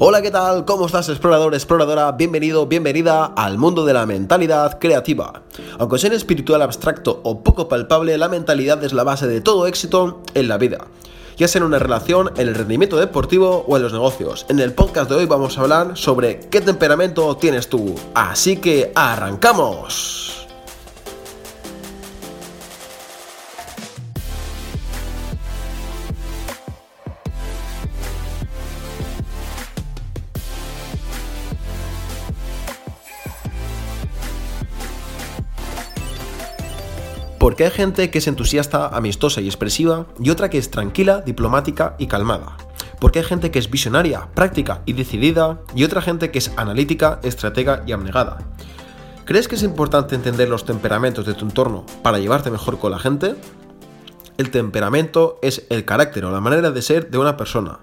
Hola, ¿qué tal? ¿Cómo estás, explorador, exploradora? Bienvenido, bienvenida al mundo de la mentalidad creativa. Aunque sea espiritual abstracto o poco palpable, la mentalidad es la base de todo éxito en la vida. Ya sea en una relación, en el rendimiento deportivo o en los negocios. En el podcast de hoy vamos a hablar sobre qué temperamento tienes tú. Así que arrancamos. Porque hay gente que es entusiasta, amistosa y expresiva, y otra que es tranquila, diplomática y calmada. Porque hay gente que es visionaria, práctica y decidida, y otra gente que es analítica, estratega y abnegada. ¿Crees que es importante entender los temperamentos de tu entorno para llevarte mejor con la gente? El temperamento es el carácter o la manera de ser de una persona.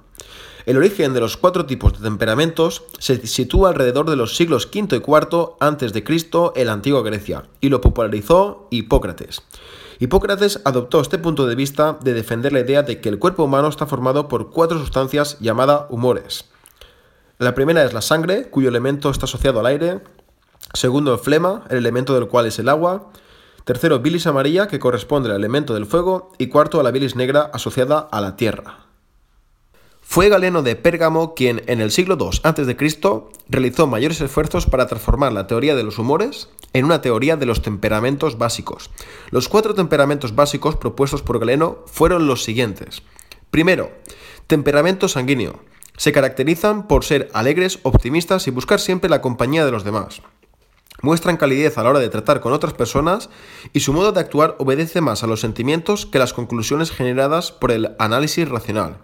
El origen de los cuatro tipos de temperamentos se sitúa alrededor de los siglos V y IV antes de Cristo en la antigua Grecia y lo popularizó Hipócrates. Hipócrates adoptó este punto de vista de defender la idea de que el cuerpo humano está formado por cuatro sustancias llamadas humores. La primera es la sangre, cuyo elemento está asociado al aire. Segundo, el flema, el elemento del cual es el agua. Tercero, bilis amarilla, que corresponde al elemento del fuego. Y cuarto, a la bilis negra, asociada a la tierra. Fue Galeno de Pérgamo quien en el siglo II a.C. realizó mayores esfuerzos para transformar la teoría de los humores en una teoría de los temperamentos básicos. Los cuatro temperamentos básicos propuestos por Galeno fueron los siguientes. Primero, temperamento sanguíneo. Se caracterizan por ser alegres, optimistas y buscar siempre la compañía de los demás. Muestran calidez a la hora de tratar con otras personas y su modo de actuar obedece más a los sentimientos que las conclusiones generadas por el análisis racional.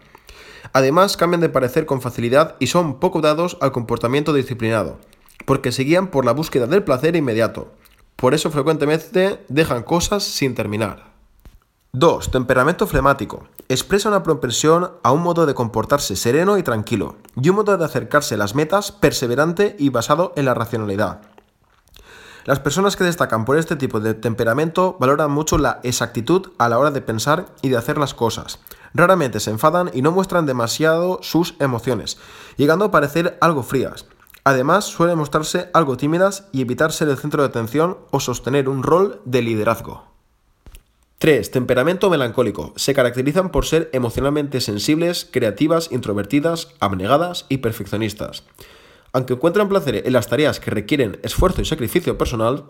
Además, cambian de parecer con facilidad y son poco dados al comportamiento disciplinado, porque se guían por la búsqueda del placer inmediato. Por eso frecuentemente dejan cosas sin terminar. 2. Temperamento flemático. Expresa una propensión a un modo de comportarse sereno y tranquilo, y un modo de acercarse a las metas perseverante y basado en la racionalidad. Las personas que destacan por este tipo de temperamento valoran mucho la exactitud a la hora de pensar y de hacer las cosas. Raramente se enfadan y no muestran demasiado sus emociones, llegando a parecer algo frías. Además, suelen mostrarse algo tímidas y evitar ser el centro de atención o sostener un rol de liderazgo. 3. Temperamento melancólico. Se caracterizan por ser emocionalmente sensibles, creativas, introvertidas, abnegadas y perfeccionistas. Aunque encuentran placer en las tareas que requieren esfuerzo y sacrificio personal,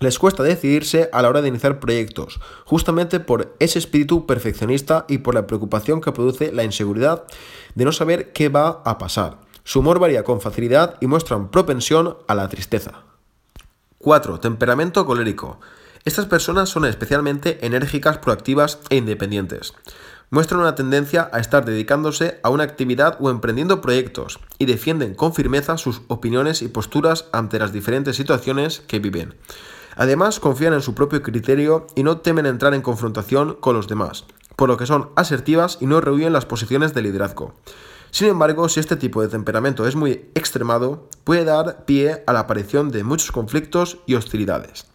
les cuesta decidirse a la hora de iniciar proyectos, justamente por ese espíritu perfeccionista y por la preocupación que produce la inseguridad de no saber qué va a pasar. Su humor varía con facilidad y muestran propensión a la tristeza. 4. Temperamento colérico. Estas personas son especialmente enérgicas, proactivas e independientes muestran una tendencia a estar dedicándose a una actividad o emprendiendo proyectos y defienden con firmeza sus opiniones y posturas ante las diferentes situaciones que viven. Además, confían en su propio criterio y no temen entrar en confrontación con los demás, por lo que son asertivas y no rehuyen las posiciones de liderazgo. Sin embargo, si este tipo de temperamento es muy extremado, puede dar pie a la aparición de muchos conflictos y hostilidades.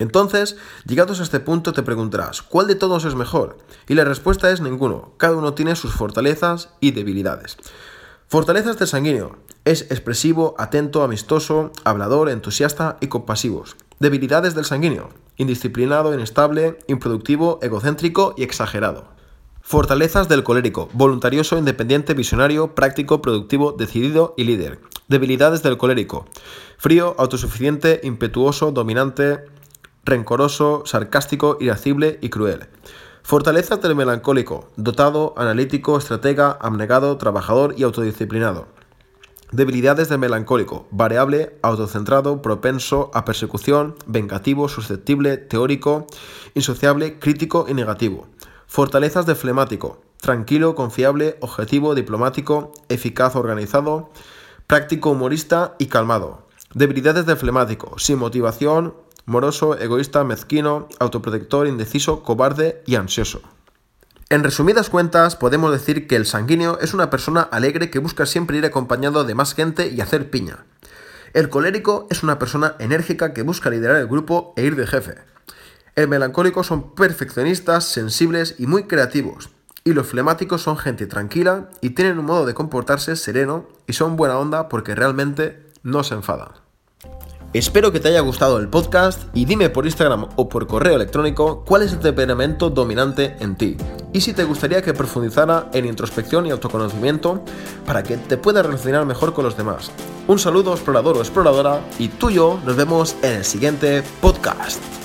Entonces, llegados a este punto te preguntarás, ¿cuál de todos es mejor? Y la respuesta es ninguno, cada uno tiene sus fortalezas y debilidades. Fortalezas de sanguíneo. Es expresivo, atento, amistoso, hablador, entusiasta y compasivos. Debilidades del sanguíneo. Indisciplinado, inestable, improductivo, egocéntrico y exagerado. Fortalezas del colérico. Voluntarioso, independiente, visionario, práctico, productivo, decidido y líder. Debilidades del colérico. Frío, autosuficiente, impetuoso, dominante, rencoroso, sarcástico, irascible y cruel. Fortaleza del melancólico, dotado, analítico, estratega, abnegado, trabajador y autodisciplinado. Debilidades del melancólico, variable, autocentrado, propenso a persecución, vengativo, susceptible, teórico, insociable, crítico y negativo. Fortalezas del flemático, tranquilo, confiable, objetivo, diplomático, eficaz, organizado, práctico, humorista y calmado. Debilidades del flemático, sin motivación, moroso, egoísta, mezquino, autoprotector, indeciso, cobarde y ansioso. En resumidas cuentas, podemos decir que el sanguíneo es una persona alegre que busca siempre ir acompañado de más gente y hacer piña. El colérico es una persona enérgica que busca liderar el grupo e ir de jefe. El melancólico son perfeccionistas, sensibles y muy creativos. Y los flemáticos son gente tranquila y tienen un modo de comportarse sereno y son buena onda porque realmente no se enfadan. Espero que te haya gustado el podcast y dime por Instagram o por correo electrónico cuál es el temperamento dominante en ti y si te gustaría que profundizara en introspección y autoconocimiento para que te puedas relacionar mejor con los demás. Un saludo explorador o exploradora y tú y yo nos vemos en el siguiente podcast.